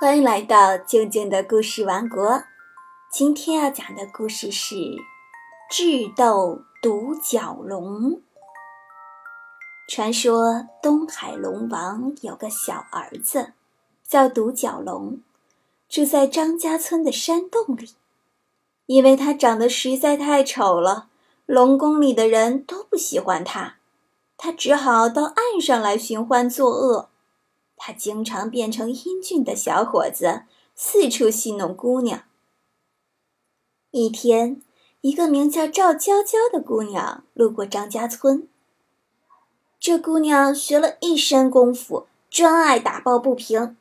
欢迎来到静静的故事王国。今天要讲的故事是《智斗独角龙》。传说东海龙王有个小儿子，叫独角龙，住在张家村的山洞里。因为他长得实在太丑了，龙宫里的人都不喜欢他，他只好到岸上来寻欢作乐。他经常变成英俊的小伙子，四处戏弄姑娘。一天，一个名叫赵娇娇的姑娘路过张家村。这姑娘学了一身功夫，专爱打抱不平。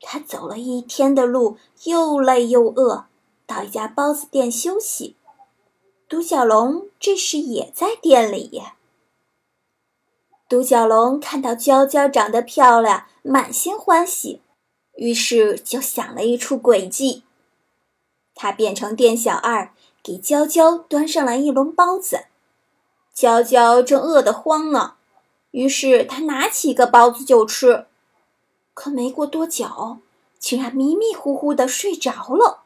她走了一天的路，又累又饿，到一家包子店休息。独角龙这时也在店里。独角龙看到娇娇长得漂亮。满心欢喜，于是就想了一出诡计。他变成店小二，给娇娇端上来一笼包子。娇娇正饿得慌呢，于是他拿起一个包子就吃。可没过多久，竟然迷迷糊糊的睡着了。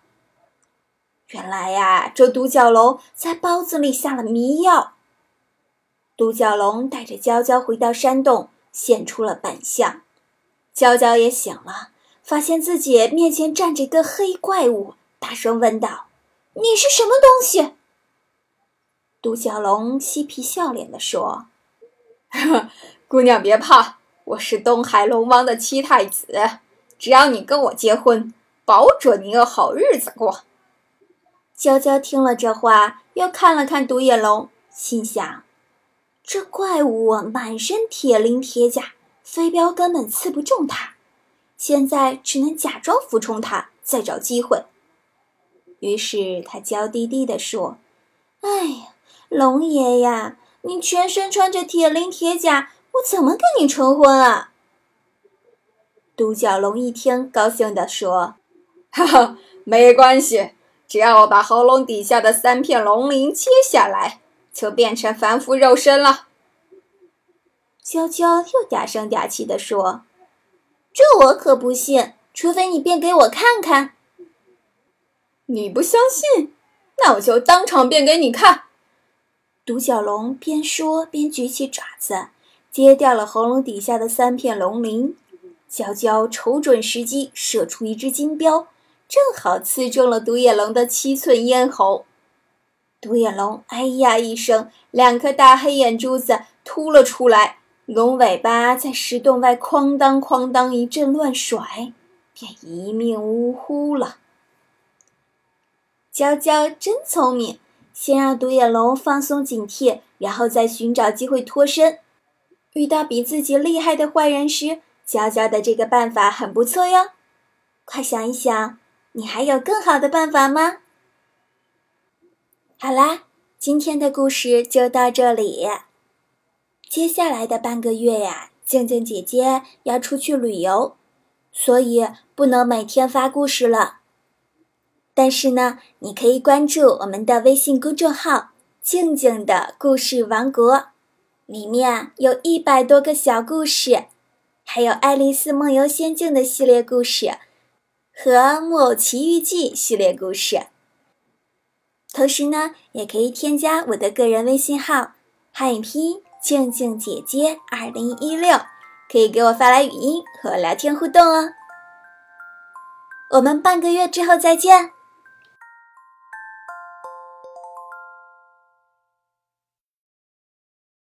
原来呀，这独角龙在包子里下了迷药。独角龙带着娇娇回到山洞，现出了本相。娇娇也醒了，发现自己面前站着一个黑怪物，大声问道：“你是什么东西？”独角龙嬉皮笑脸地说：“姑娘别怕，我是东海龙王的七太子，只要你跟我结婚，保准你有好日子过。”娇娇听了这话，又看了看独眼龙，心想：“这怪物满身铁鳞铁甲。”飞镖根本刺不中他，现在只能假装服从他，再找机会。于是他娇滴滴地说：“哎呀，龙爷呀，你全身穿着铁鳞铁甲，我怎么跟你成婚啊？”独角龙一听，高兴地说：“哈哈，没关系，只要我把喉咙底下的三片龙鳞切下来，就变成凡夫肉身了。”娇娇又嗲声嗲气地说：“这我可不信，除非你变给我看看。”你不相信，那我就当场变给你看。独角龙边说边举起爪子，揭掉了喉咙底下的三片龙鳞。娇娇瞅准时机，射出一只金镖，正好刺中了独眼龙的七寸咽喉。独眼龙哎呀一声，两颗大黑眼珠子凸了出来。龙尾巴在石洞外哐当哐当一阵乱甩，便一命呜呼了。娇娇真聪明，先让独眼龙放松警惕，然后再寻找机会脱身。遇到比自己厉害的坏人时，娇娇的这个办法很不错哟。快想一想，你还有更好的办法吗？好啦，今天的故事就到这里。接下来的半个月呀，静静姐姐要出去旅游，所以不能每天发故事了。但是呢，你可以关注我们的微信公众号“静静的故事王国”，里面有一百多个小故事，还有《爱丽丝梦游仙境》的系列故事和《木偶奇遇记》系列故事。同时呢，也可以添加我的个人微信号“汉语拼音”。静静姐姐二零一六，可以给我发来语音和我聊天互动哦。我们半个月之后再见。